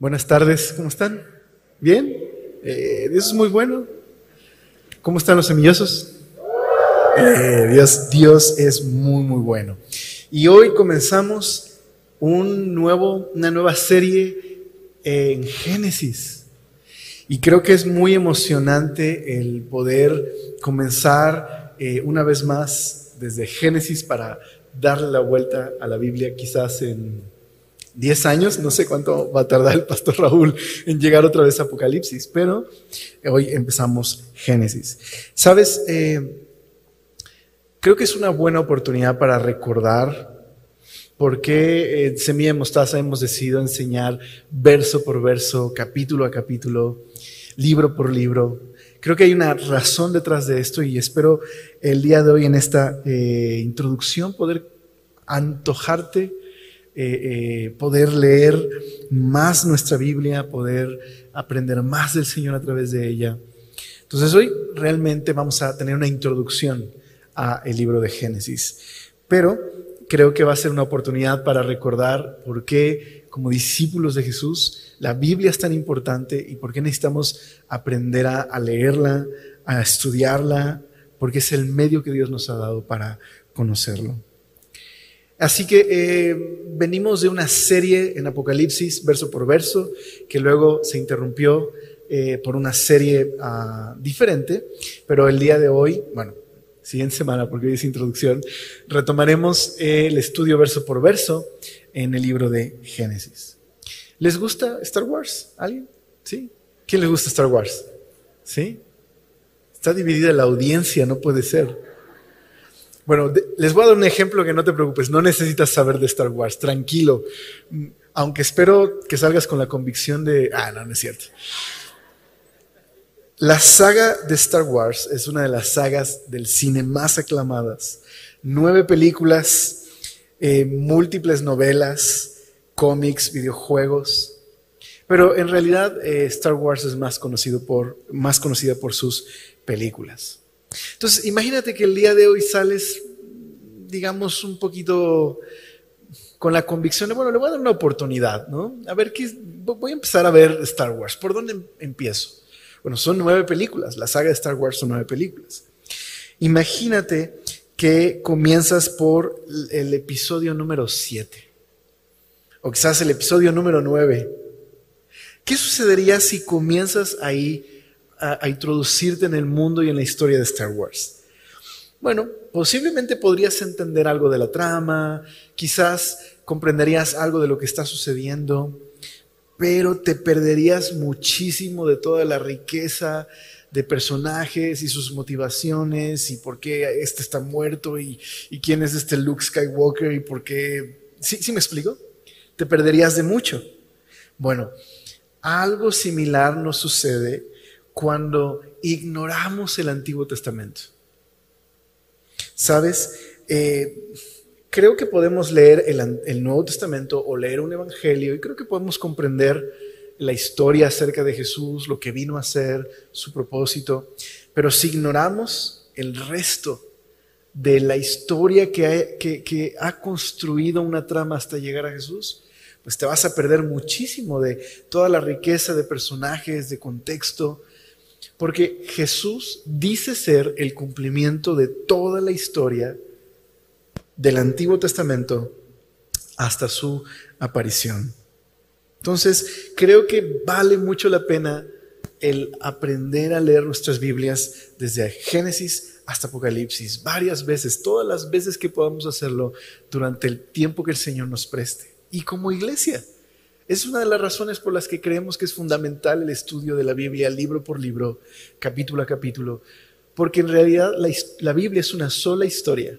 Buenas tardes, ¿cómo están? ¿Bien? Eh, Dios es muy bueno. ¿Cómo están los semillosos? Eh, Dios, Dios es muy, muy bueno. Y hoy comenzamos un nuevo, una nueva serie en Génesis. Y creo que es muy emocionante el poder comenzar eh, una vez más desde Génesis para darle la vuelta a la Biblia, quizás en 10 años, no sé cuánto va a tardar el pastor Raúl en llegar otra vez a Apocalipsis, pero hoy empezamos Génesis. Sabes, eh, creo que es una buena oportunidad para recordar por qué en Semilla de Mostaza hemos decidido enseñar verso por verso, capítulo a capítulo, libro por libro. Creo que hay una razón detrás de esto y espero el día de hoy en esta eh, introducción poder antojarte eh, eh, poder leer más nuestra Biblia, poder aprender más del Señor a través de ella. Entonces hoy realmente vamos a tener una introducción a el libro de Génesis, pero creo que va a ser una oportunidad para recordar por qué como discípulos de Jesús la Biblia es tan importante y por qué necesitamos aprender a, a leerla, a estudiarla, porque es el medio que Dios nos ha dado para conocerlo. Así que eh, venimos de una serie en Apocalipsis, verso por verso, que luego se interrumpió eh, por una serie uh, diferente, pero el día de hoy, bueno, siguiente semana, porque hoy es introducción, retomaremos el estudio verso por verso en el libro de Génesis. ¿Les gusta Star Wars? ¿Alguien? ¿Sí? ¿Quién les gusta Star Wars? ¿Sí? Está dividida la audiencia, no puede ser. Bueno, les voy a dar un ejemplo que no te preocupes, no necesitas saber de Star Wars, tranquilo. Aunque espero que salgas con la convicción de, ah, no, no es cierto. La saga de Star Wars es una de las sagas del cine más aclamadas. Nueve películas, eh, múltiples novelas, cómics, videojuegos. Pero en realidad eh, Star Wars es más, conocido por, más conocida por sus películas. Entonces, imagínate que el día de hoy sales, digamos, un poquito con la convicción de, bueno, le voy a dar una oportunidad, ¿no? A ver, ¿qué, voy a empezar a ver Star Wars. ¿Por dónde empiezo? Bueno, son nueve películas, la saga de Star Wars son nueve películas. Imagínate que comienzas por el episodio número siete, o quizás el episodio número nueve. ¿Qué sucedería si comienzas ahí a, introducirte en el mundo y en la historia de Star Wars? Bueno, posiblemente podrías entender algo de la trama, quizás comprenderías algo de lo que está sucediendo, pero te perderías muchísimo de toda la riqueza de personajes y sus motivaciones y por qué este está muerto y, quién es este Luke Skywalker y por qué... ¿Sí, ¿Sí me explico? Te perderías de mucho. Bueno, algo similar nos sucede cuando ignoramos el Antiguo Testamento. ¿Sabes? Eh, creo que podemos leer el, Nuevo Testamento o leer un Evangelio y creo que podemos comprender la historia acerca de Jesús, lo que vino a hacer, su propósito, pero si ignoramos el resto de la historia que que ha construido una trama hasta llegar a Jesús, pues te vas a perder muchísimo de toda la riqueza de personajes, de contexto, porque Jesús dice ser el cumplimiento de toda la historia del Antiguo Testamento hasta su aparición. Entonces, creo que vale mucho la pena el aprender a leer nuestras Biblias desde Génesis hasta Apocalipsis, varias veces, todas las veces que podamos hacerlo durante el tiempo que el Señor nos preste. Y como iglesia, es una de las razones por las que creemos que es fundamental el estudio de la Biblia libro por libro, capítulo a capítulo, porque en realidad la, Biblia es una sola historia,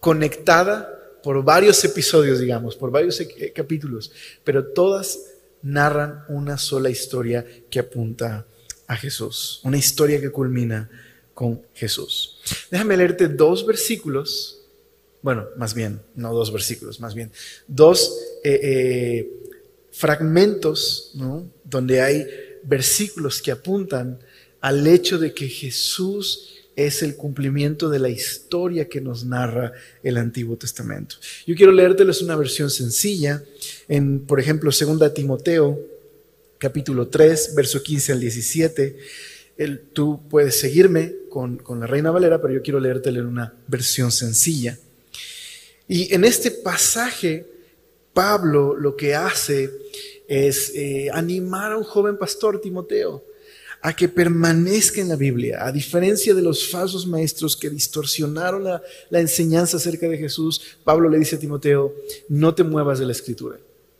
conectada por varios episodios, digamos, por varios eh, capítulos, pero todas narran una sola historia que apunta a Jesús, una historia que culmina con Jesús. Déjame leerte dos versículos, bueno, más bien, no dos versículos, más bien, dos eh, eh, fragmentos donde hay versículos que apuntan al hecho de que Jesús es el cumplimiento de la historia que nos narra el Antiguo Testamento. Yo quiero leérteles una versión sencilla en, por ejemplo, 2 Timoteo, capítulo 3, verso 15 al 17. tú puedes seguirme con, con, la Reina Valera, pero yo quiero leértelo en una versión sencilla. Y en este pasaje, Pablo lo que hace es eh, animar a un joven pastor, Timoteo, a que permanezca en la Biblia, a diferencia de los falsos maestros que distorsionaron la, la, enseñanza acerca de Jesús, Pablo le dice a Timoteo, no te muevas de la escritura.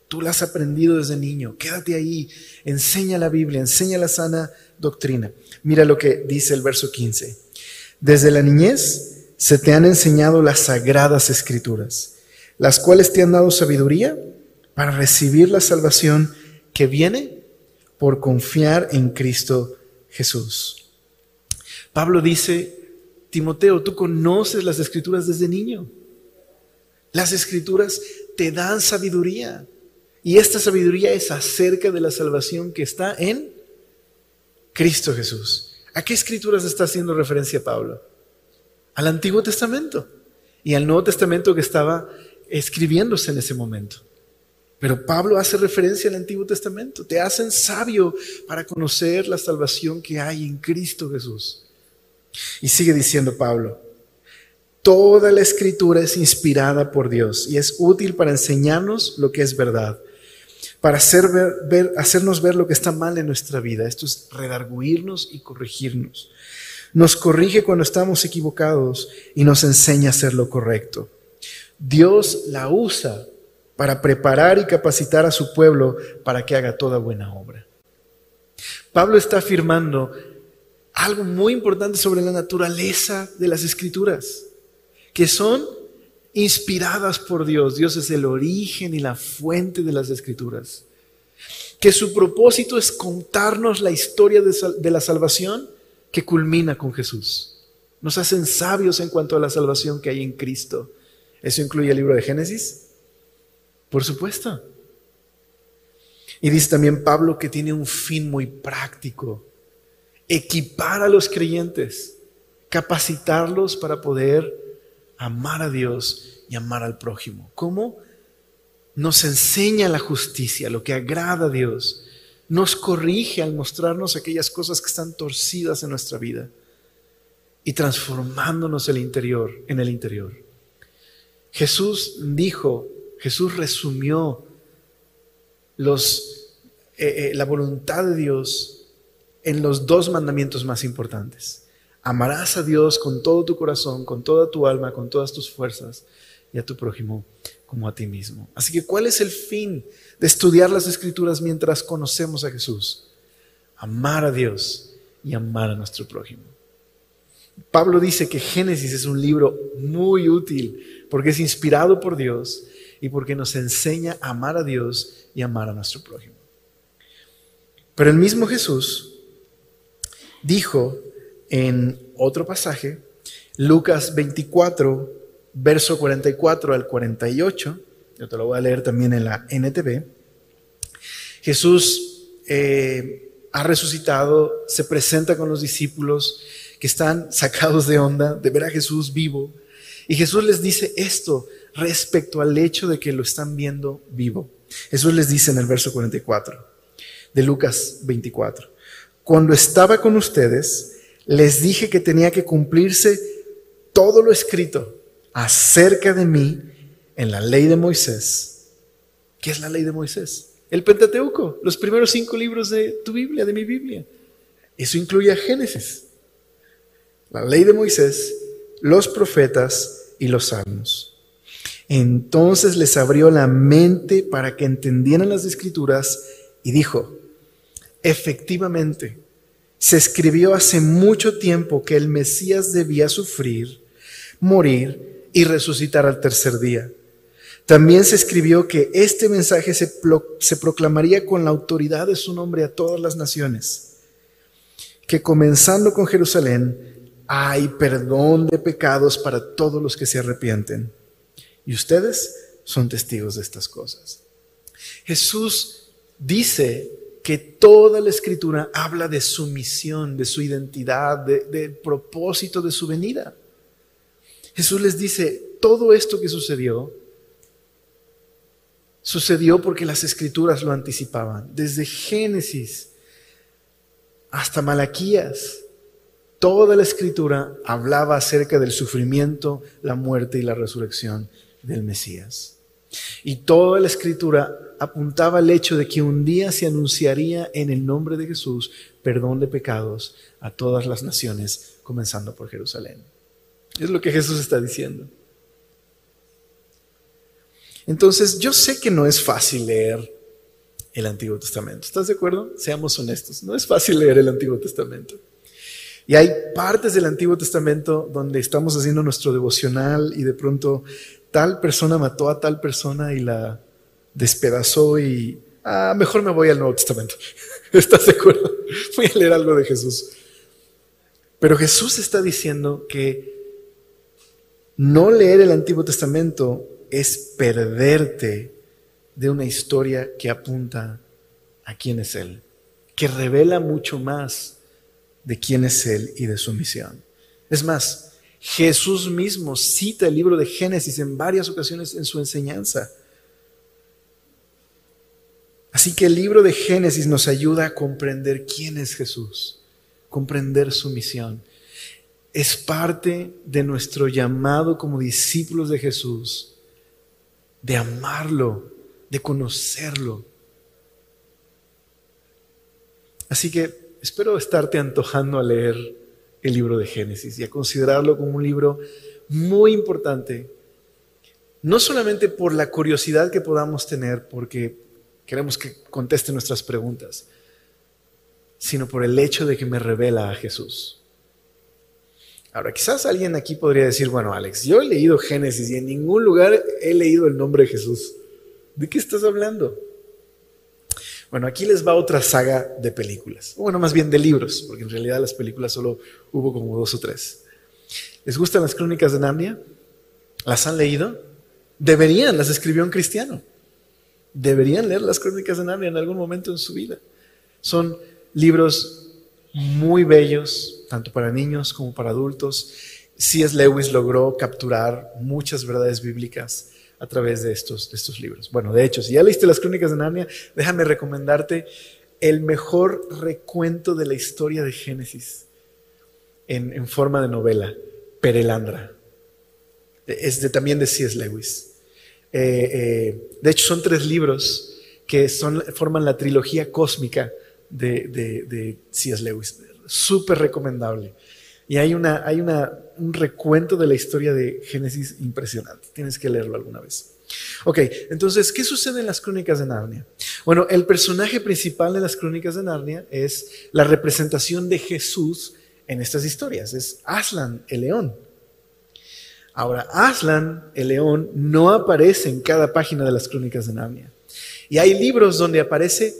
Tú la has aprendido desde niño, quédate ahí, enseña la Biblia, enseña la sana doctrina. Mira lo que dice el verso 15. Desde la niñez se te han enseñado las sagradas escrituras, las cuales te han dado sabiduría para recibir la salvación que viene por confiar en Cristo Jesús. Pablo dice, Timoteo, tú conoces las escrituras desde niño. Las escrituras te dan sabiduría. Y esta sabiduría es acerca de la salvación que está en Cristo Jesús. ¿A qué escrituras está haciendo referencia Pablo? Al Antiguo Testamento y al Nuevo Testamento que estaba escribiéndose en ese momento. Pero Pablo hace referencia al Antiguo Testamento. Te hacen sabio para conocer la salvación que hay en Cristo Jesús. Y sigue diciendo Pablo, toda la escritura es inspirada por Dios y es útil para enseñarnos lo que es verdad, para hacer ver, hacernos ver lo que está mal en nuestra vida. Esto es redarguirnos y corregirnos. Nos corrige cuando estamos equivocados y nos enseña a hacer lo correcto. Dios la usa para preparar y capacitar a su pueblo para que haga toda buena obra. Pablo está afirmando algo muy importante sobre la naturaleza de las escrituras, que son inspiradas por Dios. Dios es el origen y la fuente de las escrituras. Que su propósito es contarnos la historia de, la salvación que culmina con Jesús. Nos hacen sabios en cuanto a la salvación que hay en Cristo. Eso incluye el libro de Génesis, por supuesto. Y dice también Pablo que tiene un fin muy práctico, equipar a los creyentes, capacitarlos para poder amar a Dios y amar al prójimo. ¿Cómo? Nos enseña la justicia, lo que agrada a Dios. Nos corrige al mostrarnos aquellas cosas que están torcidas en nuestra vida y transformándonos el interior, en el interior. Jesús dijo Jesús resumió los, eh, eh, la voluntad de Dios en los dos mandamientos más importantes. Amarás a Dios con todo tu corazón, con toda tu alma, con todas tus fuerzas y a tu prójimo como a ti mismo. Así que, ¿cuál es el fin de estudiar las escrituras mientras conocemos a Jesús? Amar a Dios y amar a nuestro prójimo. Pablo dice que Génesis es un libro muy útil porque es inspirado por Dios y porque nos enseña a amar a Dios y amar a nuestro prójimo. Pero el mismo Jesús dijo en otro pasaje, Lucas 24, verso 44 al 48, yo te lo voy a leer también en la NTV, Jesús eh, ha resucitado, se presenta con los discípulos que están sacados de onda de ver a Jesús vivo, y Jesús les dice esto, respecto al hecho de que lo están viendo vivo. Eso les dice en el verso 44 de Lucas 24. Cuando estaba con ustedes, les dije que tenía que cumplirse todo lo escrito acerca de mí en la ley de Moisés. ¿Qué es la ley de Moisés? El Pentateuco, los primeros cinco libros de tu Biblia, de mi Biblia. Eso incluye a Génesis, la ley de Moisés, los profetas y los salmos. Entonces les abrió la mente para que entendieran las escrituras y dijo, efectivamente, se escribió hace mucho tiempo que el Mesías debía sufrir, morir y resucitar al tercer día. También se escribió que este mensaje se, se proclamaría con la autoridad de su nombre a todas las naciones, que comenzando con Jerusalén hay perdón de pecados para todos los que se arrepienten y ustedes son testigos de estas cosas. Jesús dice que toda la escritura habla de su misión, de su identidad, del propósito de su venida. Jesús les dice, todo esto que sucedió, sucedió porque las escrituras lo anticipaban. Desde Génesis hasta Malaquías, toda la escritura hablaba acerca del sufrimiento, la muerte y la resurrección del Mesías. Y toda la escritura apuntaba al hecho de que un día se anunciaría en el nombre de Jesús perdón de pecados a todas las naciones, comenzando por Jerusalén. Es lo que Jesús está diciendo. Entonces, yo sé que no es fácil leer el Antiguo Testamento. ¿Estás de acuerdo? Seamos honestos. No es fácil leer el Antiguo Testamento. Y hay partes del Antiguo Testamento donde estamos haciendo nuestro devocional y de pronto tal persona mató a tal persona y la despedazó y, ah, mejor me voy al Nuevo Testamento. ¿Estás de acuerdo? Voy a leer algo de Jesús. Pero Jesús está diciendo que no leer el Antiguo Testamento es perderte de una historia que apunta a quién es Él, que revela mucho más de quién es Él y de su misión. Es más, Jesús mismo cita el libro de Génesis en varias ocasiones en su enseñanza. Así que el libro de Génesis nos ayuda a comprender quién es Jesús, comprender su misión. Es parte de nuestro llamado como discípulos de Jesús, de amarlo, de conocerlo. Así que espero estarte antojando a leer el libro de Génesis y a considerarlo como un libro muy importante, no solamente por la curiosidad que podamos tener, porque queremos que conteste nuestras preguntas, sino por el hecho de que me revela a Jesús. Ahora, quizás alguien aquí podría decir, bueno, Alex, yo he leído Génesis y en ningún lugar he leído el nombre de Jesús. ¿De qué estás hablando? Bueno, aquí les va otra saga de películas. Bueno, más bien de libros, porque en realidad las películas solo hubo como dos o tres. ¿Les gustan las crónicas de Narnia? ¿Las han leído? Deberían, las escribió un cristiano. Deberían leer las crónicas de Narnia en algún momento en su vida. Son libros muy bellos, tanto para niños como para adultos. C.S. Lewis logró capturar muchas verdades bíblicas a través de estos, estos libros. Bueno, de hecho, si ya leíste las crónicas de Narnia, déjame recomendarte el mejor recuento de la historia de Génesis en, forma de novela, Perelandra. Es de, también de C.S. Lewis. Eh, eh, de hecho, son tres libros que son, forman la trilogía cósmica de, de C.S. Lewis. Súper recomendable. Y hay, una, hay una, un recuento de la historia de Génesis impresionante. Tienes que leerlo alguna vez. Ok, entonces, ¿qué sucede en las crónicas de Narnia? Bueno, el personaje principal de las crónicas de Narnia es la representación de Jesús en estas historias. Es Aslan, el león. Ahora, Aslan, el león, no aparece en cada página de las crónicas de Narnia. Y hay libros donde aparece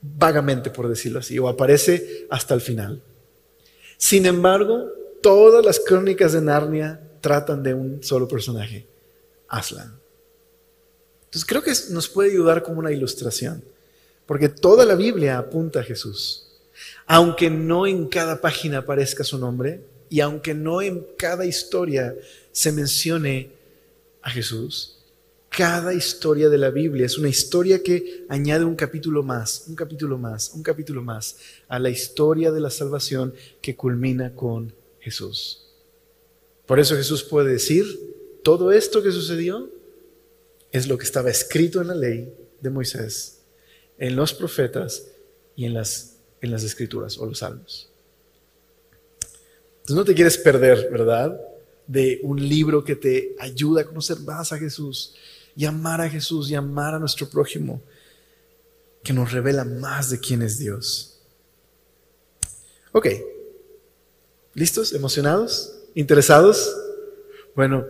vagamente, por decirlo así, o aparece hasta el final. Sin embargo, todas las crónicas de Narnia tratan de un solo personaje, Aslan. Entonces creo que nos puede ayudar como una ilustración, porque toda la Biblia apunta a Jesús. Aunque no en cada página aparezca su nombre y aunque no en cada historia se mencione a Jesús, cada historia de la Biblia es una historia que añade un capítulo más, un capítulo más, un capítulo más a la historia de la salvación que culmina con Jesús. Por eso Jesús puede decir, todo esto que sucedió es lo que estaba escrito en la ley de Moisés, en los profetas y en las, en las escrituras o los salmos. Entonces no te quieres perder, ¿verdad? De un libro que te ayuda a conocer más a Jesús y amar a Jesús y amar a nuestro prójimo, que nos revela más de quién es Dios. Ok, ¿listos? ¿Emocionados? ¿Interesados? Bueno,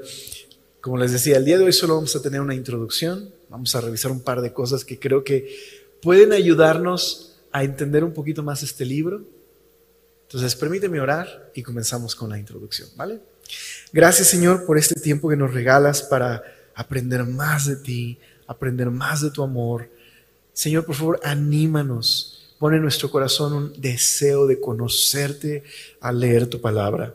como les decía, el día de hoy solo vamos a tener una introducción, vamos a revisar un par de cosas que creo que pueden ayudarnos a entender un poquito más este libro. Entonces, permíteme orar y comenzamos con la introducción, ¿vale? Gracias Señor por este tiempo que nos regalas para aprender más de ti, aprender más de tu amor. Señor, por favor, anímanos. Pone en nuestro corazón un deseo de conocerte al leer tu palabra.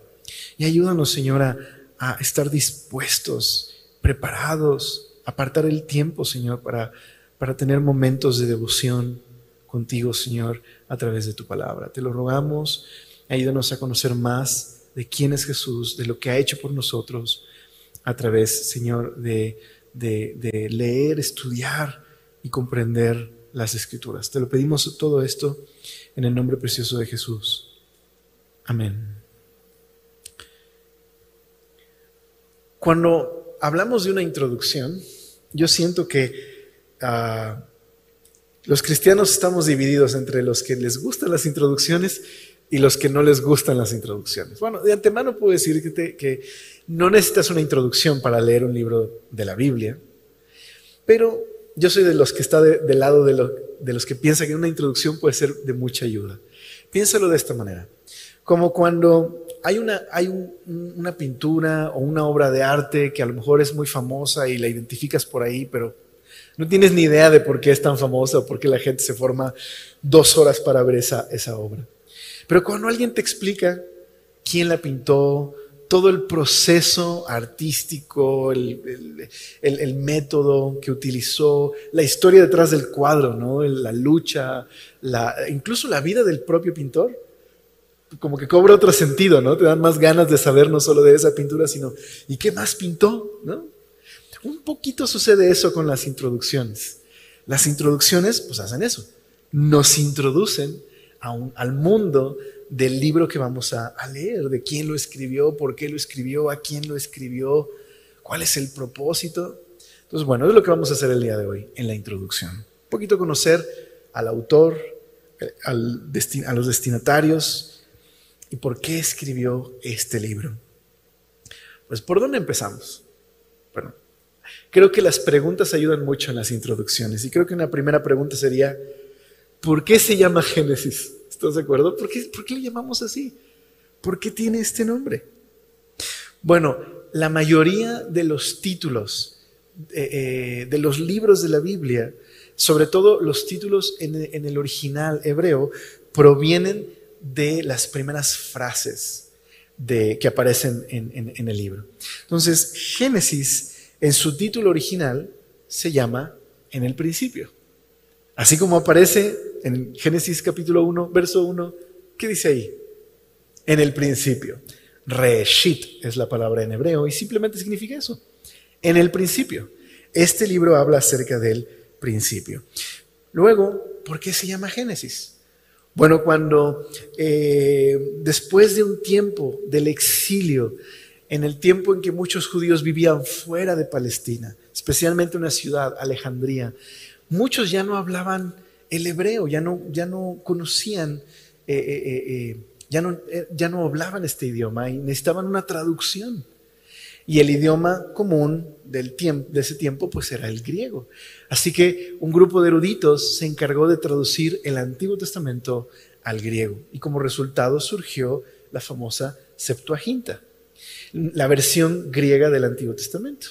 Y ayúdanos, Señor, a, a estar dispuestos, preparados, apartar el tiempo, Señor, para, para tener momentos de devoción contigo, Señor, a través de tu palabra. Te lo rogamos, ayúdanos a conocer más de quién es Jesús, de lo que ha hecho por nosotros, a través, Señor, de, de, leer, estudiar y comprender las escrituras. Te lo pedimos todo esto en el nombre precioso de Jesús. Amén. Cuando hablamos de una introducción, yo siento que ah, los cristianos estamos divididos entre los que les gustan las introducciones y los que no les gustan las introducciones. Bueno, de antemano puedo decir que, no necesitas una introducción para leer un libro de la Biblia, pero yo soy de los que está del lado de, de los que piensa que una introducción puede ser de mucha ayuda. Piénsalo de esta manera, como cuando hay, una, hay una pintura o una obra de arte que a lo mejor es muy famosa y la identificas por ahí, pero no tienes ni idea de por qué es tan famosa o por qué la gente se forma dos horas para ver esa, esa obra. Pero cuando alguien te explica quién la pintó, todo el proceso artístico, el, método que utilizó, la historia detrás del cuadro, ¿no? la lucha, incluso la vida del propio pintor, como que cobra otro sentido, ¿no? Te dan más ganas de saber no solo de esa pintura, sino ¿y qué más pintó? ¿no? Un poquito sucede eso con las introducciones. Las introducciones, pues hacen eso, nos introducen al mundo del libro que vamos a, leer, de quién lo escribió, por qué lo escribió, a quién lo escribió, cuál es el propósito. Entonces, bueno, es lo que vamos a hacer el día de hoy en la introducción. Un poquito conocer al autor, eh, a los destinatarios y por qué escribió este libro. Pues, ¿por dónde empezamos? Bueno, creo que las preguntas ayudan mucho en las introducciones y creo que una primera pregunta sería, ¿por qué se llama Génesis? ¿Estás de acuerdo? ¿Por qué, ¿Por qué le llamamos así? ¿Por qué tiene este nombre? Bueno, la mayoría de los títulos eh, eh, de los libros de la Biblia, sobre todo los títulos en, el original hebreo, provienen de las primeras frases que aparecen en, en el libro. Entonces, Génesis, en su título original, se llama en el principio. Así como aparece en Génesis capítulo 1, verso 1, ¿qué dice ahí? En el principio. Reshit es la palabra en hebreo y simplemente significa eso. En el principio. Este libro habla acerca del principio. Luego, ¿por qué se llama Génesis? Bueno, cuando eh, después de un tiempo del exilio, en el tiempo en que muchos judíos vivían fuera de Palestina, especialmente una ciudad, Alejandría, muchos ya no hablaban el hebreo, ya no, ya no conocían, eh, eh, eh, ya, no, ya no hablaban este idioma y necesitaban una traducción. Y el idioma común del tiempo, de ese tiempo pues era el griego. Así que un grupo de eruditos se encargó de traducir el Antiguo Testamento al griego y como resultado surgió la famosa Septuaginta, la versión griega del Antiguo Testamento.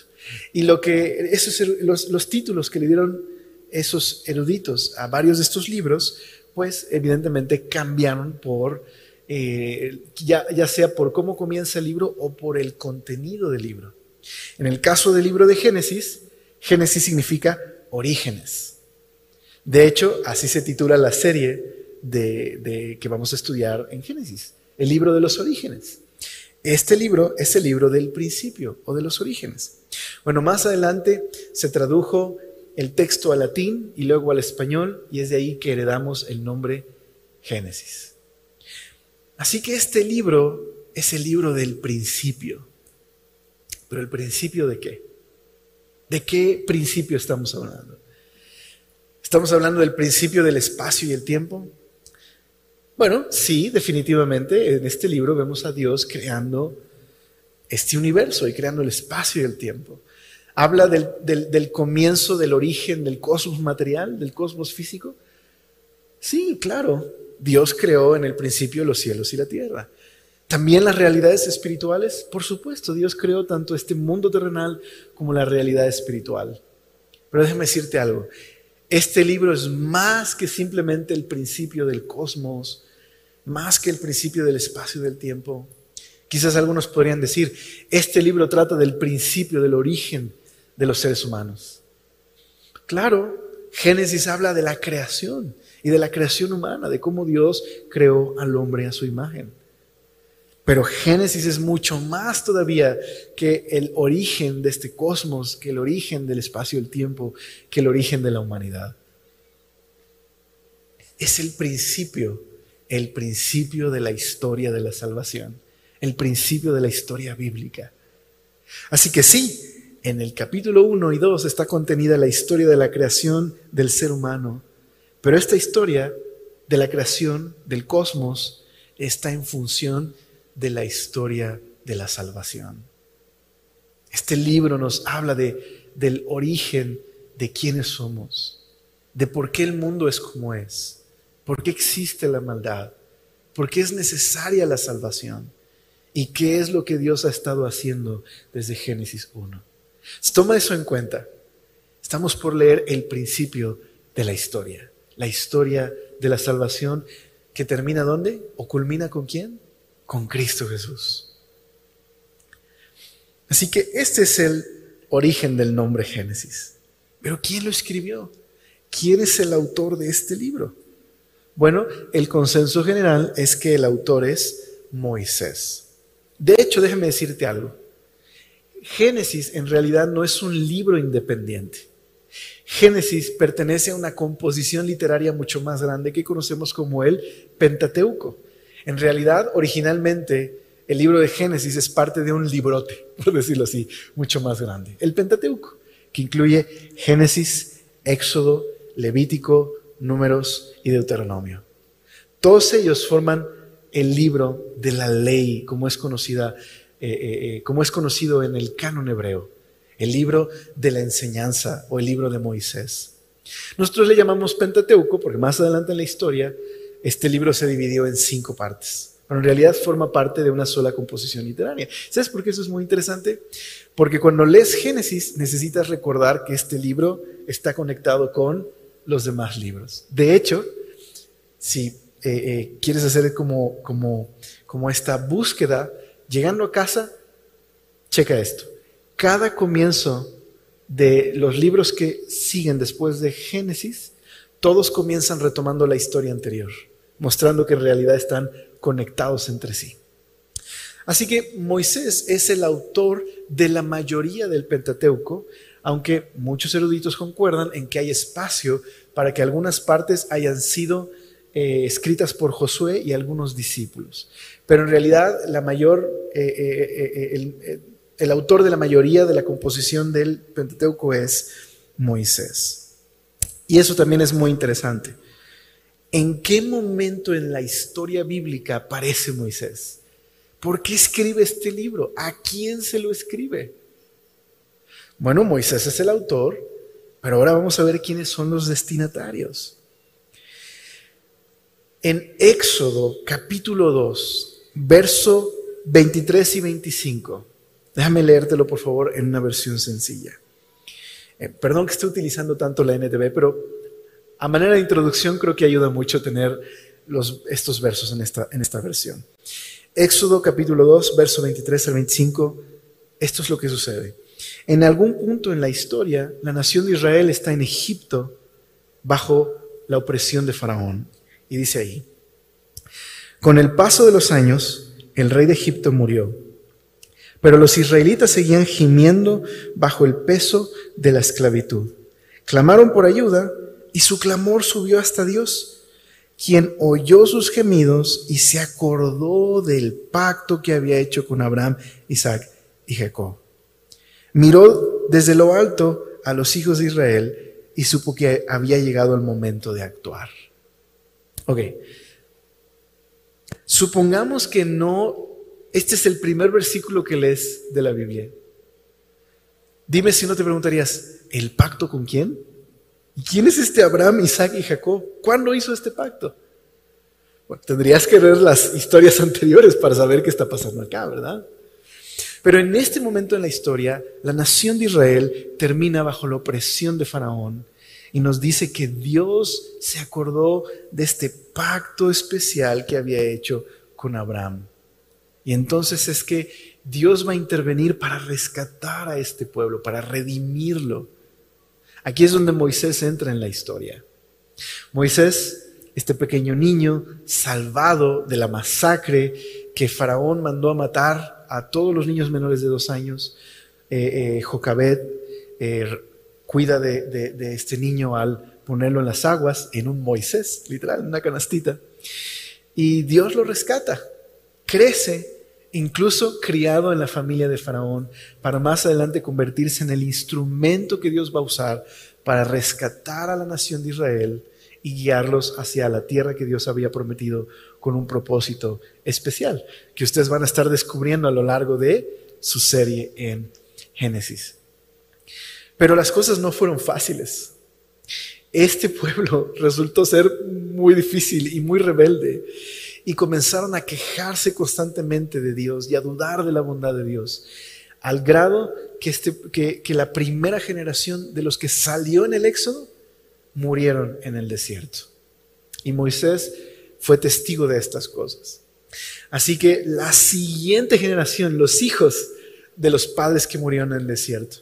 Y lo que esos los, los títulos que le dieron esos eruditos a varios de estos libros, pues evidentemente cambiaron por, eh, ya, ya sea por cómo comienza el libro o por el contenido del libro. En el caso del libro de Génesis, Génesis significa orígenes. De hecho, así se titula la serie de, de, que vamos a estudiar en Génesis, el libro de los orígenes. Este libro es el libro del principio o de los orígenes. Bueno, más adelante se tradujo el texto al latín y luego al español y es de ahí que heredamos el nombre Génesis. Así que este libro es el libro del principio. ¿Pero el principio de qué? ¿De qué principio estamos hablando? ¿Estamos hablando del principio del espacio y el tiempo? Bueno, sí, definitivamente. En este libro vemos a Dios creando este universo y creando el espacio y el tiempo. Habla del, comienzo, del origen del cosmos material, del cosmos físico. Sí, claro, Dios creó en el principio los cielos y la tierra. También las realidades espirituales, por supuesto, Dios creó tanto este mundo terrenal como la realidad espiritual. Pero déjame decirte algo, Este libro es más que simplemente el principio del cosmos, más que el principio del espacio y del tiempo. Quizás algunos podrían decir, este libro trata del principio, del origen de los seres humanos. Claro, Génesis habla de la creación y de la creación humana, de cómo Dios creó al hombre a su imagen. Pero Génesis es mucho más todavía que el origen de este cosmos, que el origen del espacio y el tiempo, que el origen de la humanidad. Es el principio, el principio de la historia de la salvación, el principio de la historia bíblica. Así que sí, en el capítulo 1 y 2 está contenida la historia de la creación del ser humano, pero esta historia de la creación del cosmos está en función de la historia de la salvación. Este libro nos habla de, del origen de quiénes somos, de por qué el mundo es como es, por qué existe la maldad, por qué es necesaria la salvación y qué es lo que Dios ha estado haciendo desde Génesis 1. Toma eso en cuenta. Estamos por leer el principio de la historia, la historia de la salvación que termina ¿dónde? ¿O culmina con quién? con Cristo Jesús. Así que este es el origen del nombre Génesis. Pero ¿quién lo escribió? ¿Quién es el autor de este libro? Bueno, el consenso general es que el autor es Moisés. De hecho, déjame decirte algo. Génesis en realidad no es un libro independiente. Génesis pertenece a una composición literaria mucho más grande que conocemos como el Pentateuco. En realidad, originalmente, el libro de Génesis es parte de un librote, por decirlo así, mucho más grande. El Pentateuco, que incluye Génesis, Éxodo, Levítico, Números y Deuteronomio. Todos ellos forman el libro de la ley, como es conocida, eh, eh, eh, como es conocido en el canon hebreo, el libro de la enseñanza o el libro de Moisés. Nosotros le llamamos Pentateuco porque más adelante en la historia este libro se dividió en cinco partes, pero en realidad forma parte de una sola composición literaria. ¿Sabes por qué eso es muy interesante? Porque cuando lees Génesis necesitas recordar que este libro está conectado con los demás libros. De hecho, si quieres hacer como, como, como esta búsqueda, llegando a casa, checa esto. Cada comienzo de los libros que siguen después de Génesis, todos comienzan retomando la historia anterior mostrando que en realidad están conectados entre sí. Así que Moisés es el autor de la mayoría del Pentateuco, aunque muchos eruditos concuerdan en que hay espacio para que algunas partes hayan sido eh, escritas por Josué y algunos discípulos. Pero en realidad la mayor, eh, eh, el, el autor de la mayoría de la composición del Pentateuco es Moisés. Y eso también es muy interesante. ¿En qué momento en la historia bíblica aparece Moisés? ¿Por qué escribe este libro? ¿A quién se lo escribe? Bueno, Moisés es el autor, pero ahora vamos a ver quiénes son los destinatarios. En Éxodo capítulo 2, verso 23 y 25, déjame leértelo por favor en una versión sencilla. Eh, perdón que esté utilizando tanto la NTV, pero a manera de introducción creo que ayuda mucho tener estos versos en esta, en esta versión. Éxodo capítulo 2, verso 23 al 25, esto es lo que sucede. En algún punto en la historia, la nación de Israel está en Egipto bajo la opresión de Faraón. Y dice ahí, con el paso de los años, el rey de Egipto murió, pero los israelitas seguían gimiendo bajo el peso de la esclavitud. Clamaron por ayuda y su clamor subió hasta Dios, quien oyó sus gemidos y se acordó del pacto que había hecho con Abraham, Isaac y Jacob. Miró desde lo alto a los hijos de Israel y supo que había llegado el momento de actuar. Ok. Supongamos que no, este es el primer versículo que lees de la Biblia. Dime si no te preguntarías, ¿el pacto con quién? quién es este Abraham, Isaac y Jacob? ¿Cuándo hizo este pacto? Tendrías que ver las historias anteriores para saber qué está pasando acá, ¿verdad? Pero en este momento en la historia, la nación de Israel termina bajo la opresión de Faraón y nos dice que Dios se acordó de este pacto especial que había hecho con Abraham. Y entonces es que Dios va a intervenir para rescatar a este pueblo, para redimirlo. Aquí es donde Moisés entra en la historia. Moisés, este pequeño niño salvado de la masacre que Faraón mandó a matar a todos los niños menores de dos años, eh, eh, eh, cuida de, este niño al ponerlo en las aguas, en un Moisés, literal, una canastita. Y Dios lo rescata, crece, incluso criado en la familia de Faraón, para más adelante convertirse en el instrumento que Dios va a usar para rescatar a la nación de Israel y guiarlos hacia la tierra que Dios había prometido con un propósito especial, que ustedes van a estar descubriendo a lo largo de su serie en Génesis. Pero las cosas no fueron fáciles. Este pueblo resultó ser muy difícil y muy rebelde y comenzaron a quejarse constantemente de Dios y a dudar de la bondad de Dios, al grado que, este, que, que la primera generación de los que salió en el Éxodo murieron en el desierto. Y Moisés fue testigo de estas cosas. Así que la siguiente generación, los hijos de los padres que murieron en el desierto,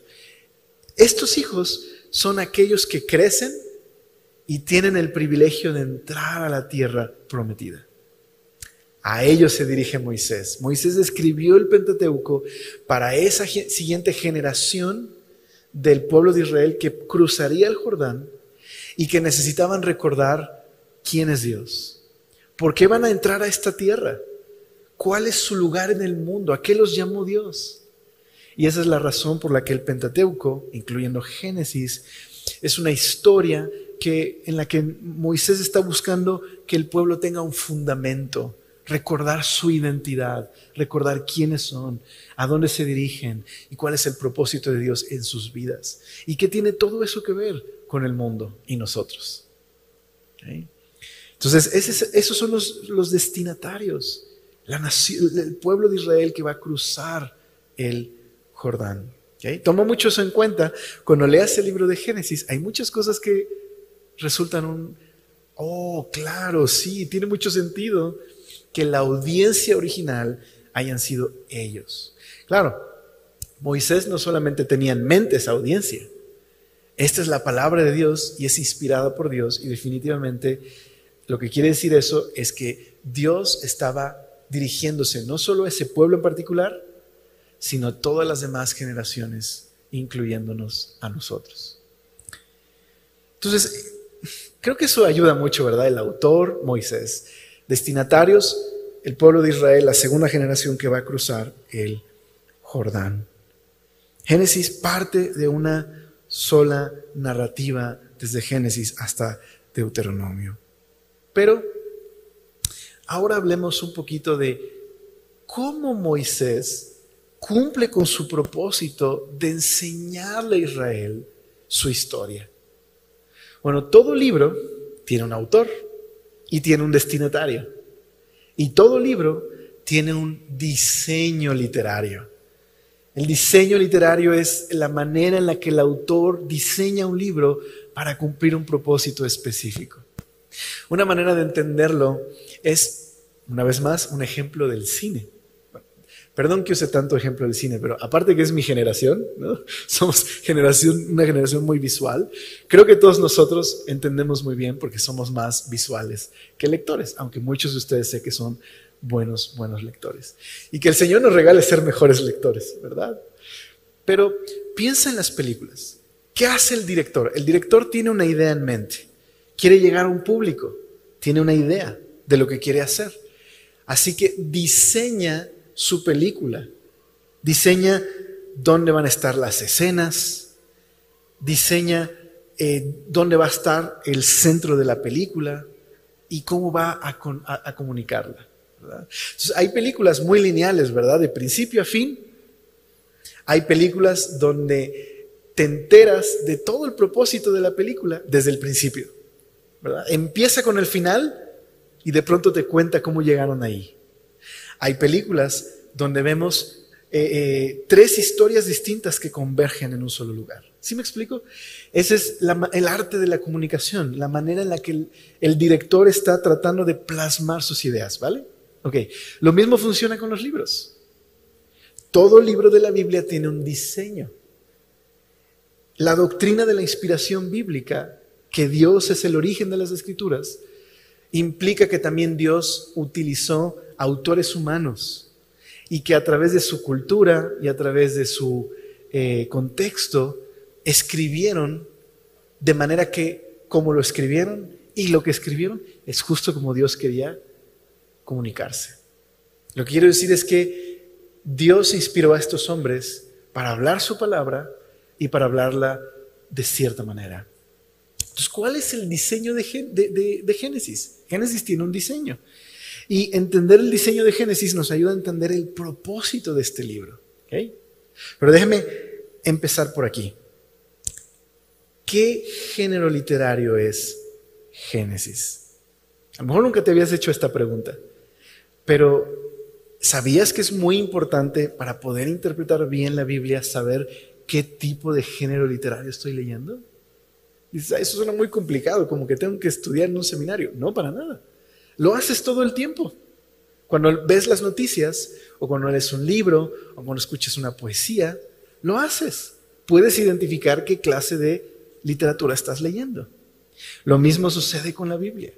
estos hijos son aquellos que crecen y tienen el privilegio de entrar a la tierra prometida. A ellos se dirige Moisés. Moisés escribió el Pentateuco para esa siguiente generación del pueblo de Israel que cruzaría el Jordán y que necesitaban recordar quién es Dios. ¿Por qué van a entrar a esta tierra? ¿Cuál es su lugar en el mundo? ¿A qué los llamó Dios? Y esa es la razón por la que el Pentateuco, incluyendo Génesis, es una historia que, en la que Moisés está buscando que el pueblo tenga un fundamento, recordar su identidad, recordar quiénes son, a dónde se dirigen y cuál es el propósito de Dios en sus vidas. ¿Y qué tiene todo eso que ver con el mundo y nosotros? Entonces, esos son los, destinatarios, la nación, el pueblo de Israel que va a cruzar el Jordán. ¿okay? Toma mucho eso en cuenta. Cuando leas el libro de Génesis, hay muchas cosas que resultan un, oh, claro, sí, tiene mucho sentido que la audiencia original hayan sido ellos. Claro, Moisés no solamente tenía en mente esa audiencia, esta es la palabra de Dios y es inspirada por Dios y definitivamente lo que quiere decir eso es que Dios estaba dirigiéndose no solo a ese pueblo en particular, sino a todas las demás generaciones, incluyéndonos a nosotros. Entonces, creo que eso ayuda mucho, ¿verdad? El autor, Moisés. Destinatarios, el pueblo de Israel, la segunda generación que va a cruzar el Jordán. Génesis parte de una sola narrativa desde Génesis hasta Deuteronomio. Pero ahora hablemos un poquito de cómo Moisés cumple con su propósito de enseñarle a Israel su historia. Bueno, todo libro tiene un autor y tiene un destinatario. Y todo libro tiene un diseño literario. El diseño literario es la manera en la que el autor diseña un libro para cumplir un propósito específico. Una manera de entenderlo es, una vez más, un ejemplo del cine. Perdón que use tanto ejemplo del cine, pero aparte que es mi generación, somos generación, una generación muy visual, creo que todos nosotros entendemos muy bien porque somos más visuales que lectores, aunque muchos de ustedes sé que son buenos, buenos lectores. Y que el Señor nos regale ser mejores lectores, ¿verdad? Pero piensa en las películas. ¿Qué hace el director? El director tiene una idea en mente, quiere llegar a un público, tiene una idea de lo que quiere hacer. Así que diseña su película. Diseña dónde van a estar las escenas, diseña eh, dónde va a estar el centro de la película y cómo va a, comunicarla. hay películas muy lineales, ¿verdad? De principio a fin. Hay películas donde te enteras de todo el propósito de la película desde el principio. Empieza con el final y de pronto te cuenta cómo llegaron ahí. Hay películas donde vemos eh, eh, tres historias distintas que convergen en un solo lugar. ¿Sí me explico? Ese es el arte de la comunicación, la manera en la que el, el, director está tratando de plasmar sus ideas, ¿vale? Ok, lo mismo funciona con los libros. Todo libro de la Biblia tiene un diseño. La doctrina de la inspiración bíblica, que Dios es el origen de las escrituras, implica que también Dios utilizó autores humanos y que a través de su cultura y a través de su eh, contexto escribieron de manera que como lo escribieron y lo que escribieron es justo como Dios quería comunicarse. Lo que quiero decir es que Dios inspiró a estos hombres para hablar su palabra y para hablarla de cierta manera. Entonces, ¿cuál es el diseño de, Génesis? Génesis tiene un diseño. Y entender el diseño de Génesis nos ayuda a entender el propósito de este libro. Pero déjeme empezar por aquí. ¿Qué género literario es Génesis? A lo mejor nunca te habías hecho esta pregunta, pero ¿sabías que es muy importante para poder interpretar bien la Biblia saber qué tipo de género literario estoy leyendo? Dices, eso suena muy complicado, como que tengo que estudiar en un seminario. No, para nada. Lo haces todo el tiempo. Cuando ves las noticias, o cuando lees un libro, o cuando escuchas una poesía, lo haces. Puedes identificar qué clase de literatura estás leyendo. Lo mismo sucede con la Biblia.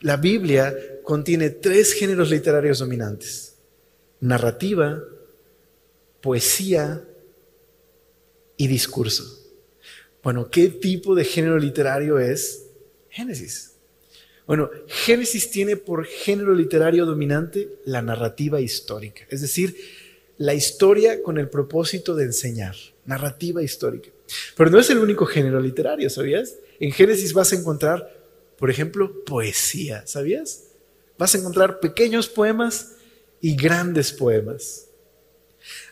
La Biblia contiene tres géneros literarios dominantes. Narrativa, poesía y discurso. Bueno, ¿qué tipo de género literario es Génesis? Bueno, Génesis tiene por género literario dominante la narrativa histórica, es decir, la historia con el propósito de enseñar, narrativa histórica. Pero no es el único género literario, ¿sabías? En Génesis vas a encontrar, por ejemplo, poesía, ¿sabías? Vas a encontrar pequeños poemas y grandes poemas.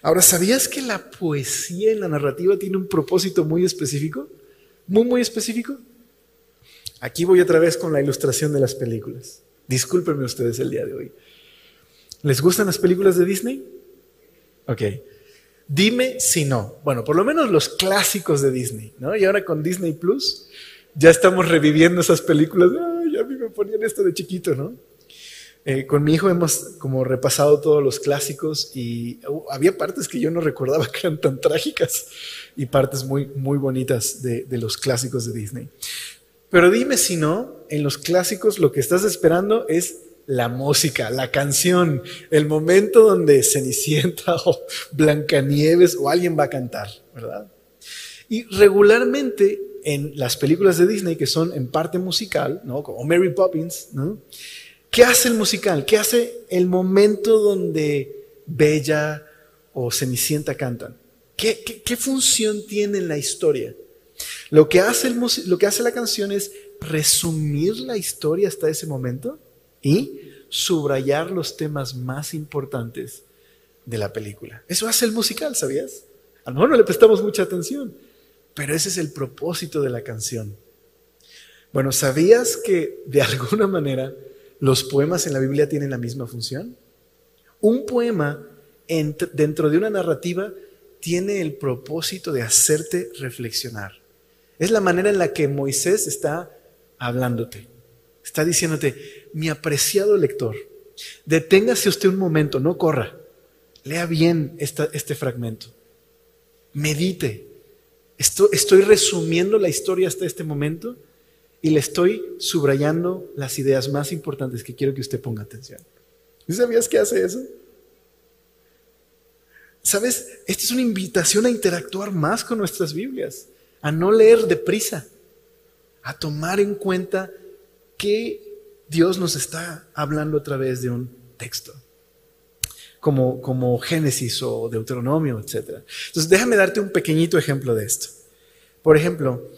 Ahora, ¿sabías que la poesía en la narrativa tiene un propósito muy específico? Muy, muy específico. Aquí voy otra vez con la ilustración de las películas. Discúlpenme ustedes el día de hoy. ¿Les gustan las películas de Disney? Ok. Dime si no. Bueno, por lo menos los clásicos de Disney, ¿no? Y ahora con Disney Plus ya estamos reviviendo esas películas. Ay, a mí me ponían esto de chiquito, ¿no? Eh, con mi hijo hemos como repasado todos los clásicos y uh, había partes que yo no recordaba que eran tan trágicas y partes muy, muy bonitas de, de los clásicos de Disney. Pero dime si no, en los clásicos lo que estás esperando es la música, la canción, el momento donde Cenicienta o Blancanieves o alguien va a cantar, ¿verdad? Y regularmente en las películas de Disney que son en parte musical, ¿no? Como Mary Poppins, ¿no? ¿Qué hace el musical? ¿Qué hace el momento donde Bella o Cenicienta cantan? ¿Qué, qué, función tiene en la historia? Lo que, hace la canción es resumir la historia hasta ese momento y subrayar los temas más importantes de la película. Eso hace el musical, ¿sabías? A lo mejor no le prestamos mucha atención, pero ese es el propósito de la canción. Bueno, ¿sabías que de alguna manera los poemas en la Biblia tienen la misma función? Un poema dentro de una narrativa tiene el propósito de hacerte reflexionar. Es la manera en la que Moisés está hablándote. Está diciéndote, mi apreciado lector, deténgase usted un momento, no corra. Lea bien este fragmento. Medite. Estoy, resumiendo la historia hasta este momento y le estoy subrayando las ideas más importantes que quiero que usted ponga atención. ¿Sabías que hace eso? ¿Sabes? Esta es una invitación a interactuar más con nuestras Biblias, a no leer deprisa, a tomar en cuenta qué Dios nos está hablando a través de un texto, como, como Génesis o Deuteronomio, etc. Entonces, déjame darte un pequeñito ejemplo de esto. Por ejemplo,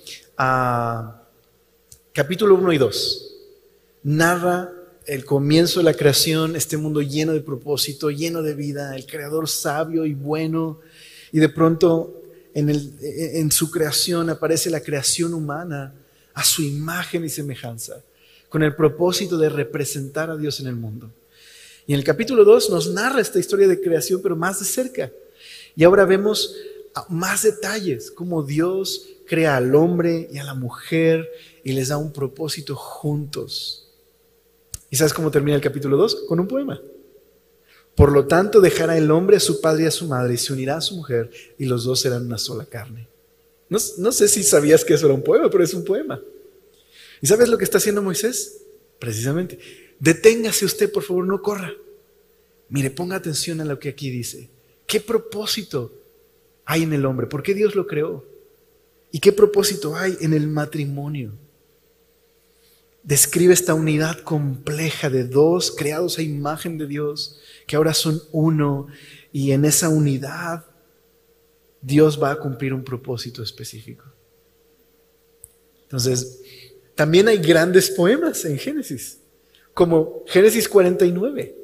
capítulo 1 y 2 narra el comienzo de la creación, este mundo lleno de propósito, lleno de vida, el creador sabio y bueno, y de pronto en, el, en su creación aparece la creación humana a su imagen y semejanza con el propósito de representar a Dios en el mundo. Y en el capítulo 2 nos narra esta historia de creación, pero más de cerca. Y ahora vemos más detalles, cómo Dios crea al hombre y a la mujer y les da un propósito juntos. ¿Y sabes cómo termina el capítulo 2? Con un poema. Por lo tanto, dejará el hombre a su padre y a su madre y se unirá a su mujer y los dos serán una sola carne. No, sé si sabías que eso era un poema, pero es un poema. ¿Y sabes lo que está haciendo Moisés? Precisamente, deténgase usted, por favor, no corra. Mire, ponga atención a lo que aquí dice. ¿Qué propósito hay en el hombre? ¿Por qué Dios lo creó? ¿Y qué propósito hay en el matrimonio? Describe esta unidad compleja de dos creados a imagen de Dios, que ahora son uno, y en esa unidad Dios va a cumplir un propósito específico. Entonces, también hay grandes poemas en Génesis, como Génesis 49.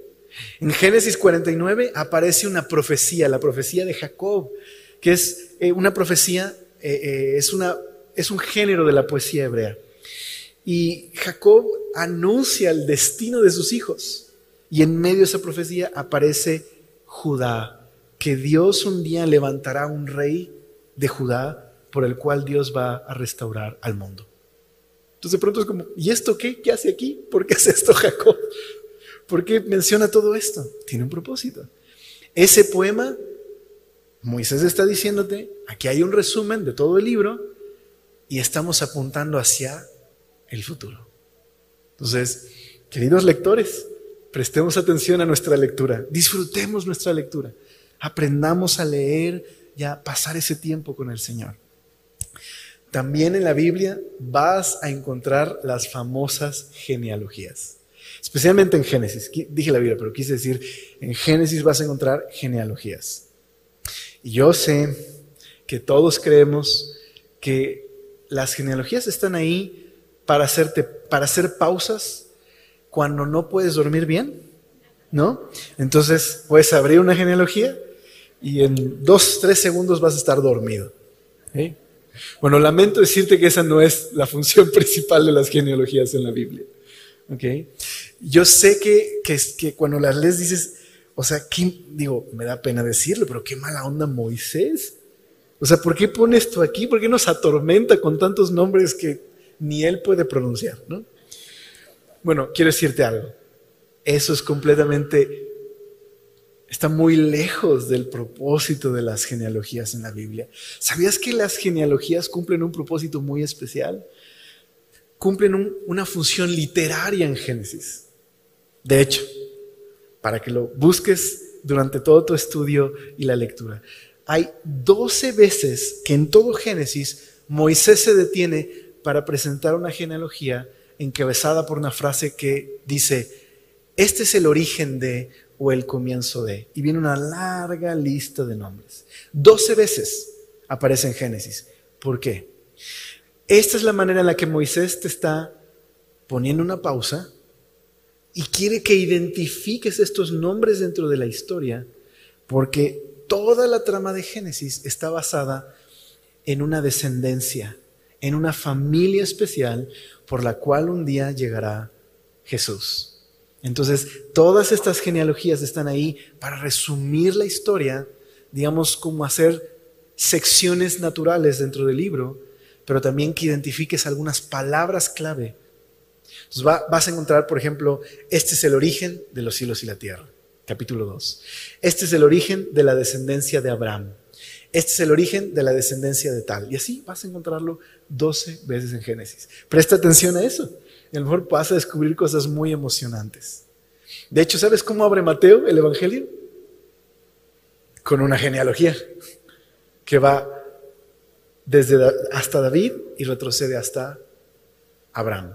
En Génesis 49 aparece una profecía, la profecía de Jacob, que es eh, una profecía, eh, eh, es, una, es un género de la poesía hebrea. Y Jacob anuncia el destino de sus hijos. Y en medio de esa profecía aparece Judá, que Dios un día levantará un rey de Judá por el cual Dios va a restaurar al mundo. Entonces de pronto es como, ¿y esto qué? ¿Qué hace aquí? ¿Por qué hace esto Jacob? ¿Por qué menciona todo esto? Tiene un propósito. Ese poema, Moisés está diciéndote, aquí hay un resumen de todo el libro y estamos apuntando hacia el futuro. Entonces, queridos lectores, prestemos atención a nuestra lectura, disfrutemos nuestra lectura, aprendamos a leer y a pasar ese tiempo con el Señor. También en la Biblia vas a encontrar las famosas genealogías. Especialmente en Génesis. Dije la Biblia, pero quise decir, en Génesis vas a encontrar genealogías. Y yo sé que todos creemos que las genealogías están ahí para, hacerte, para hacer pausas cuando no puedes dormir bien, ¿no? Entonces puedes abrir una genealogía y en dos, tres segundos vas a estar dormido. ¿sí? Bueno, lamento decirte que esa no es la función principal de las genealogías en la Biblia. ¿Okay? Yo sé que, que, cuando las lees dices, o sea, digo, me da pena decirlo, pero qué mala onda Moisés. O sea, ¿por qué pone esto aquí? ¿Por qué nos atormenta con tantos nombres que ni él puede pronunciar? ¿no? Bueno, quiero decirte algo. Eso es completamente está muy lejos del propósito de las genealogías en la Biblia. ¿Sabías que las genealogías cumplen un propósito muy especial? Cumplen una función literaria en Génesis. De hecho, para que lo busques durante todo tu estudio y la lectura, hay 12 veces que en todo Génesis Moisés se detiene para presentar una genealogía encabezada por una frase que dice, este es el origen de, o el comienzo de. Y viene una larga lista de nombres. Doce veces aparece en Génesis. ¿Por qué? Esta es la manera en la que Moisés te está poniendo una pausa y quiere que identifiques estos nombres dentro de la historia, porque toda la trama de Génesis está basada en una descendencia, en una familia especial por la cual un día llegará Jesús. Entonces, todas estas genealogías están ahí para resumir la historia, digamos, como hacer secciones naturales dentro del libro, pero también que identifiques algunas palabras clave. Entonces, vas a encontrar, por ejemplo, este es el origen de los cielos y la tierra, capítulo 2. Este es el origen de la descendencia de Abraham. Este es el origen de la descendencia de tal. Y así vas a encontrarlo 12 veces en Génesis. Presta atención a eso. A lo mejor vas a descubrir cosas muy emocionantes. De hecho, ¿sabes cómo abre Mateo el Evangelio? Con una genealogía que va desde hasta David y retrocede hasta Abraham.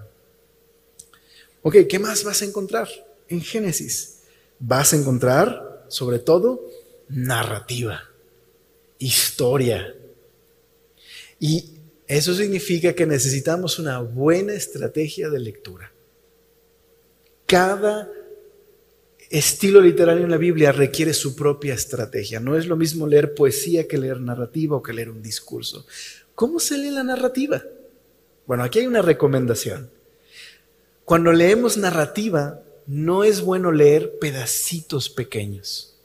Ok, ¿qué más vas a encontrar en Génesis? Vas a encontrar, sobre todo, narrativa, historia. Y eso significa que necesitamos una buena estrategia de lectura. Cada estilo literario en la Biblia requiere su propia estrategia. No es lo mismo leer poesía que leer narrativa o que leer un discurso. ¿Cómo se lee la narrativa? Bueno, aquí hay una recomendación. Cuando leemos narrativa, no es bueno leer pedacitos pequeños,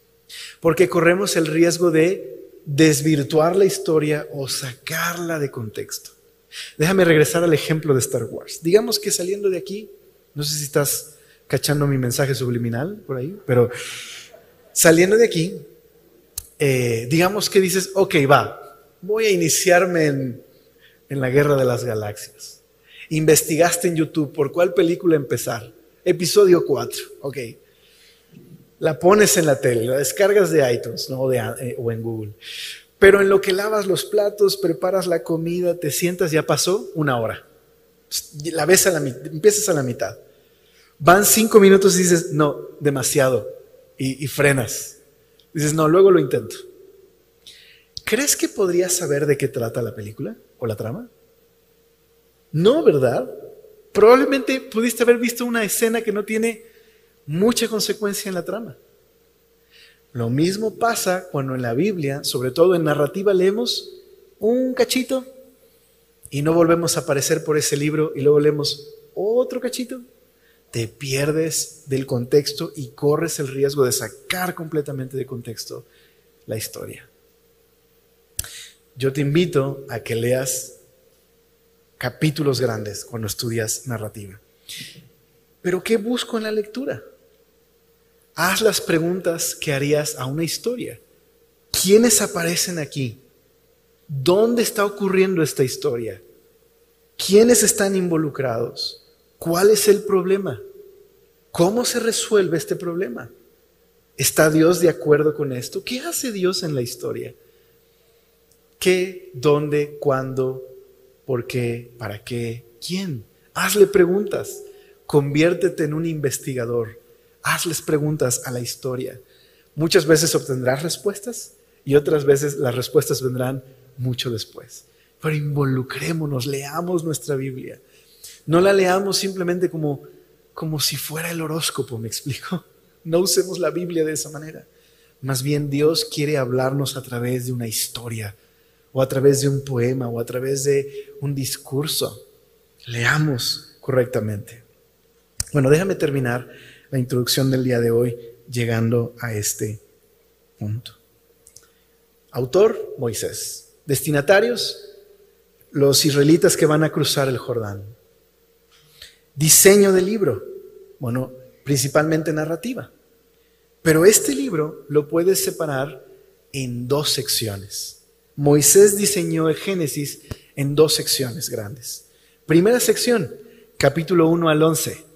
porque corremos el riesgo de desvirtuar la historia o sacarla de contexto. Déjame regresar al ejemplo de Star Wars. Digamos que saliendo de aquí, no sé si estás cachando mi mensaje subliminal por ahí, pero saliendo de aquí, eh, digamos que dices, ok, va, voy a iniciarme en, en la guerra de las galaxias. Investigaste en YouTube por cuál película empezar. Episodio 4, ok. La pones en la tele, la descargas de iTunes ¿no? Eh, o en Google. Pero en lo que lavas los platos, preparas la comida, te sientas, ya pasó una hora. La ves a la empiezas a la mitad. Van cinco minutos y dices, no, demasiado. Y, y frenas. Dices, no, luego lo intento. ¿Crees que podrías saber de qué trata la película o la trama? No, ¿verdad? Probablemente pudiste haber visto una escena que no tiene mucha consecuencia en la trama. Lo mismo pasa cuando en la Biblia, sobre todo en narrativa, leemos un cachito y no volvemos a aparecer por ese libro y luego leemos otro cachito. Te pierdes del contexto y corres el riesgo de sacar completamente de contexto la historia. Yo te invito a que leas capítulos grandes cuando estudias narrativa. Pero ¿qué busco en la lectura? Haz las preguntas que harías a una historia. ¿Quiénes aparecen aquí? ¿Dónde está ocurriendo esta historia? ¿Quiénes están involucrados? ¿Cuál es el problema? ¿Cómo se resuelve este problema? ¿Está Dios de acuerdo con esto? ¿Qué hace Dios en la historia? ¿Qué, dónde, cuándo, por qué, para qué, quién? Hazle preguntas. Conviértete en un investigador hazles preguntas a la historia. Muchas veces obtendrás respuestas y otras veces las respuestas vendrán mucho después. Pero involucrémonos, leamos nuestra Biblia. No la leamos simplemente como, como si fuera el horóscopo, me explico. No usemos la Biblia de esa manera. Más bien Dios quiere hablarnos a través de una historia, o a través de un poema, o a través de un discurso. Leamos correctamente. Bueno, déjame terminar la introducción del día de hoy llegando a este punto. Autor, Moisés. Destinatarios, los israelitas que van a cruzar el Jordán. Diseño del libro, bueno, principalmente narrativa. Pero este libro lo puedes separar en dos secciones. Moisés diseñó el Génesis en dos secciones grandes. Primera sección, capítulo 1 al 11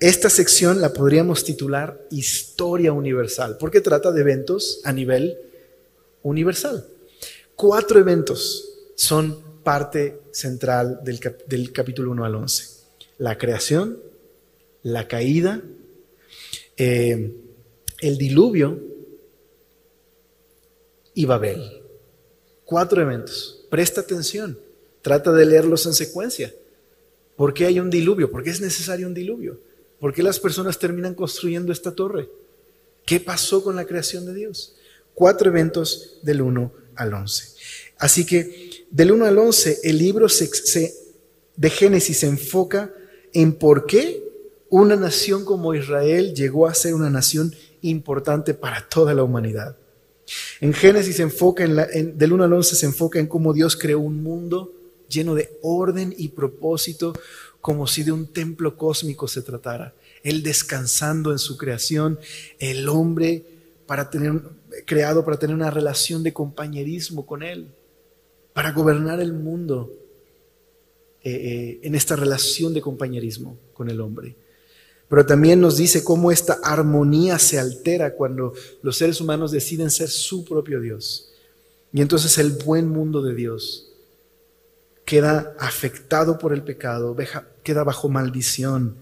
esta sección la podríamos titular Historia Universal, porque trata de eventos a nivel universal. Cuatro eventos son parte central del, capítulo 1 al 11. La creación, la caída, eh, el diluvio y Babel. Cuatro eventos. Presta atención. Trata de leerlos en secuencia. ¿Por qué hay un diluvio? ¿Por qué es necesario un diluvio? ¿Por qué las personas terminan construyendo esta torre? ¿Qué pasó con la creación de Dios? Cuatro eventos del 1 al 11. Así que del 1 al 11 el libro de Génesis se enfoca en por qué una nación como Israel llegó a ser una nación importante para toda la humanidad. En Génesis se enfoca en, del 1 al 11 se enfoca en cómo Dios creó un mundo lleno de orden y propósito, como si de un templo cósmico se tratara. Él descansando en su creación, el hombre para tener, creado para tener una relación de compañerismo con Él, para gobernar el mundo eh, eh, en esta relación de compañerismo con el hombre. Pero también nos dice cómo esta armonía se altera cuando los seres humanos deciden ser su propio Dios. Y entonces el buen mundo de Dios queda afectado por el pecado, queda bajo maldición.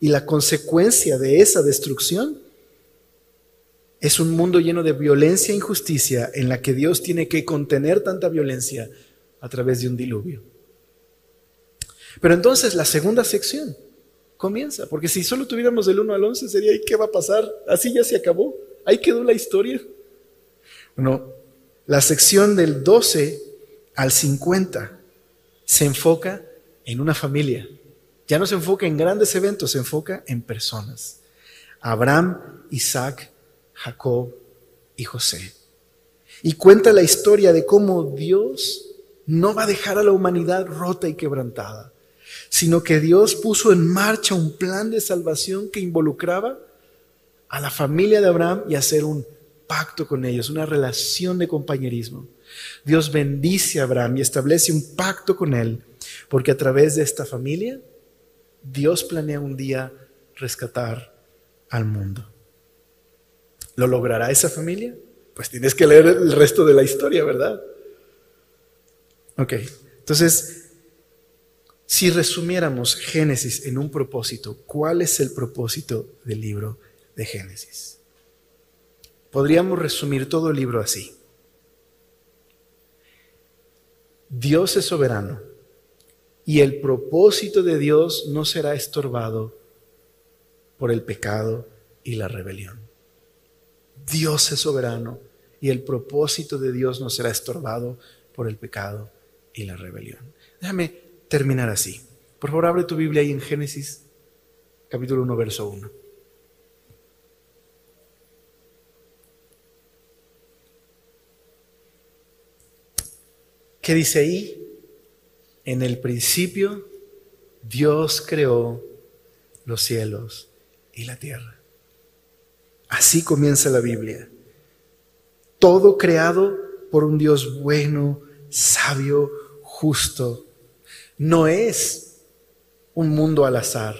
Y la consecuencia de esa destrucción es un mundo lleno de violencia e injusticia en la que Dios tiene que contener tanta violencia a través de un diluvio. Pero entonces la segunda sección comienza, porque si solo tuviéramos del 1 al 11 sería, ¿y qué va a pasar? Así ya se acabó, ahí quedó la historia. Bueno, la sección del 12 al 50 se enfoca en una familia. Ya no se enfoca en grandes eventos, se enfoca en personas. Abraham, Isaac, Jacob y José. Y cuenta la historia de cómo Dios no va a dejar a la humanidad rota y quebrantada, sino que Dios puso en marcha un plan de salvación que involucraba a la familia de Abraham y hacer un pacto con ellos, una relación de compañerismo. Dios bendice a Abraham y establece un pacto con él, porque a través de esta familia, Dios planea un día rescatar al mundo. ¿Lo logrará esa familia? Pues tienes que leer el resto de la historia, ¿verdad? Ok, entonces, si resumiéramos Génesis en un propósito, ¿cuál es el propósito del libro de Génesis? Podríamos resumir todo el libro así. Dios es soberano y el propósito de Dios no será estorbado por el pecado y la rebelión. Dios es soberano y el propósito de Dios no será estorbado por el pecado y la rebelión. Déjame terminar así. Por favor, abre tu Biblia ahí en Génesis capítulo 1, verso 1. ¿Qué dice ahí? En el principio Dios creó los cielos y la tierra. Así comienza la Biblia. Todo creado por un Dios bueno, sabio, justo. No es un mundo al azar,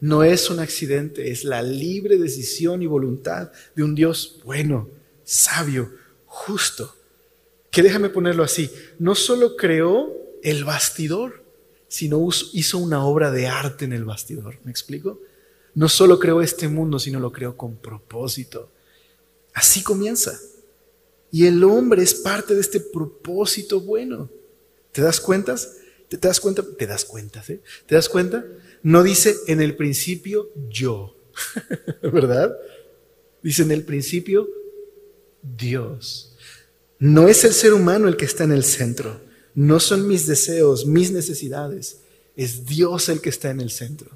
no es un accidente, es la libre decisión y voluntad de un Dios bueno, sabio, justo que déjame ponerlo así, no solo creó el bastidor, sino hizo una obra de arte en el bastidor. ¿Me explico? No solo creó este mundo, sino lo creó con propósito. Así comienza. Y el hombre es parte de este propósito bueno. ¿Te das cuenta? ¿Te, das cuenta? ¿Te das cuenta? ¿eh? ¿Te das cuenta? No dice en el principio yo, ¿verdad? Dice en el principio Dios. No es el ser humano el que está en el centro. No son mis deseos, mis necesidades. Es Dios el que está en el centro.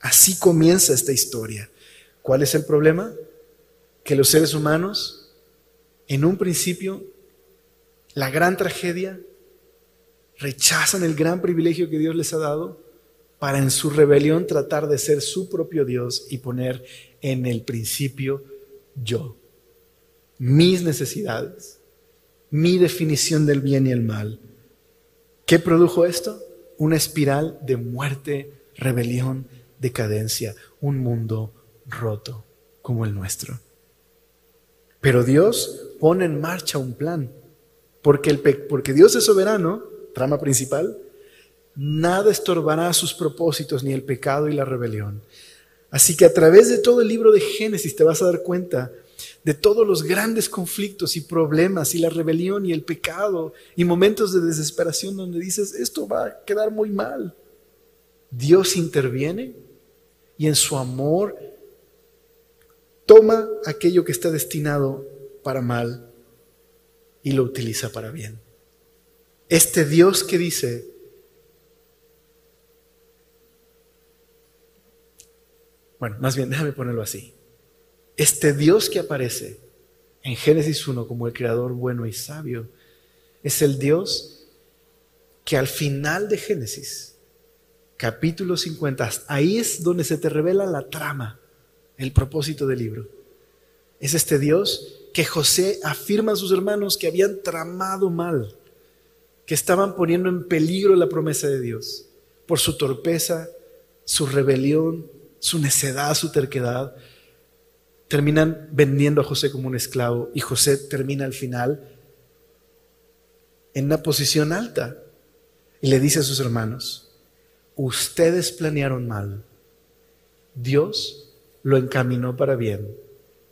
Así comienza esta historia. ¿Cuál es el problema? Que los seres humanos, en un principio, la gran tragedia, rechazan el gran privilegio que Dios les ha dado para en su rebelión tratar de ser su propio Dios y poner en el principio yo, mis necesidades mi definición del bien y el mal. ¿Qué produjo esto? Una espiral de muerte, rebelión, decadencia, un mundo roto como el nuestro. Pero Dios pone en marcha un plan, porque, el porque Dios es soberano, trama principal, nada estorbará sus propósitos, ni el pecado y la rebelión. Así que a través de todo el libro de Génesis te vas a dar cuenta de todos los grandes conflictos y problemas y la rebelión y el pecado y momentos de desesperación donde dices, esto va a quedar muy mal. Dios interviene y en su amor toma aquello que está destinado para mal y lo utiliza para bien. Este Dios que dice, bueno, más bien déjame ponerlo así. Este Dios que aparece en Génesis 1 como el creador bueno y sabio es el Dios que al final de Génesis, capítulo 50, ahí es donde se te revela la trama, el propósito del libro. Es este Dios que José afirma a sus hermanos que habían tramado mal, que estaban poniendo en peligro la promesa de Dios por su torpeza, su rebelión, su necedad, su terquedad terminan vendiendo a José como un esclavo y José termina al final en una posición alta y le dice a sus hermanos, ustedes planearon mal, Dios lo encaminó para bien,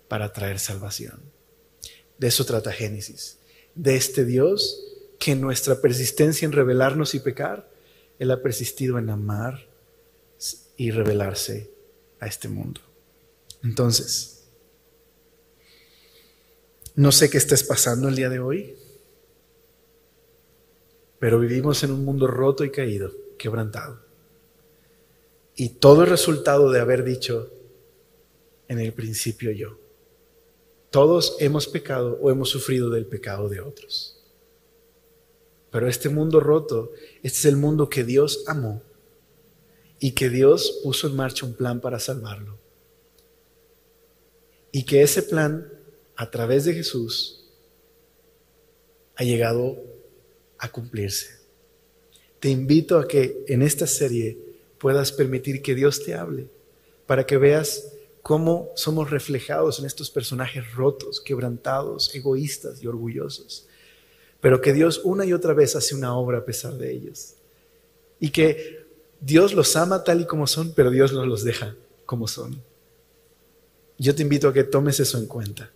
para traer salvación. De eso trata Génesis, de este Dios que en nuestra persistencia en rebelarnos y pecar, Él ha persistido en amar y revelarse a este mundo. Entonces, no sé qué estés pasando el día de hoy, pero vivimos en un mundo roto y caído, quebrantado. Y todo el resultado de haber dicho en el principio yo. Todos hemos pecado o hemos sufrido del pecado de otros. Pero este mundo roto, este es el mundo que Dios amó y que Dios puso en marcha un plan para salvarlo. Y que ese plan, a través de Jesús, ha llegado a cumplirse. Te invito a que en esta serie puedas permitir que Dios te hable, para que veas cómo somos reflejados en estos personajes rotos, quebrantados, egoístas y orgullosos, pero que Dios una y otra vez hace una obra a pesar de ellos. Y que Dios los ama tal y como son, pero Dios no los deja como son. Yo te invito a que tomes eso en cuenta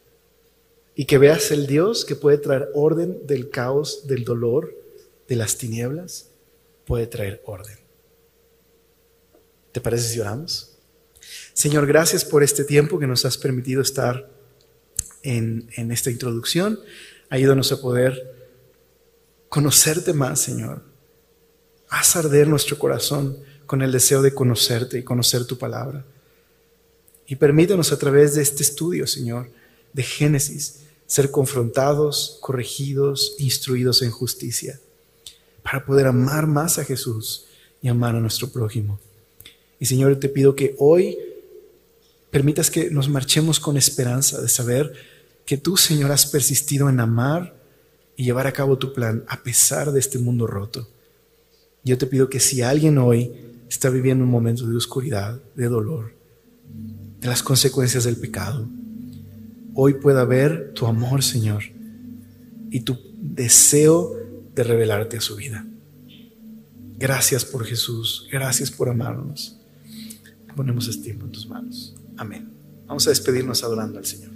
y que veas el Dios que puede traer orden del caos, del dolor, de las tinieblas, puede traer orden. ¿Te parece si oramos? Señor, gracias por este tiempo que nos has permitido estar en, en esta introducción. Ayúdanos a poder conocerte más, Señor. Haz arder nuestro corazón con el deseo de conocerte y conocer tu palabra. Y permítanos a través de este estudio, Señor, de Génesis, ser confrontados, corregidos, instruidos en justicia, para poder amar más a Jesús y amar a nuestro prójimo. Y Señor, te pido que hoy permitas que nos marchemos con esperanza de saber que tú, Señor, has persistido en amar y llevar a cabo tu plan a pesar de este mundo roto. Yo te pido que si alguien hoy está viviendo un momento de oscuridad, de dolor, de las consecuencias del pecado, hoy pueda ver tu amor, Señor, y tu deseo de revelarte a su vida. Gracias por Jesús, gracias por amarnos. Ponemos este tiempo en tus manos. Amén. Vamos a despedirnos adorando al Señor.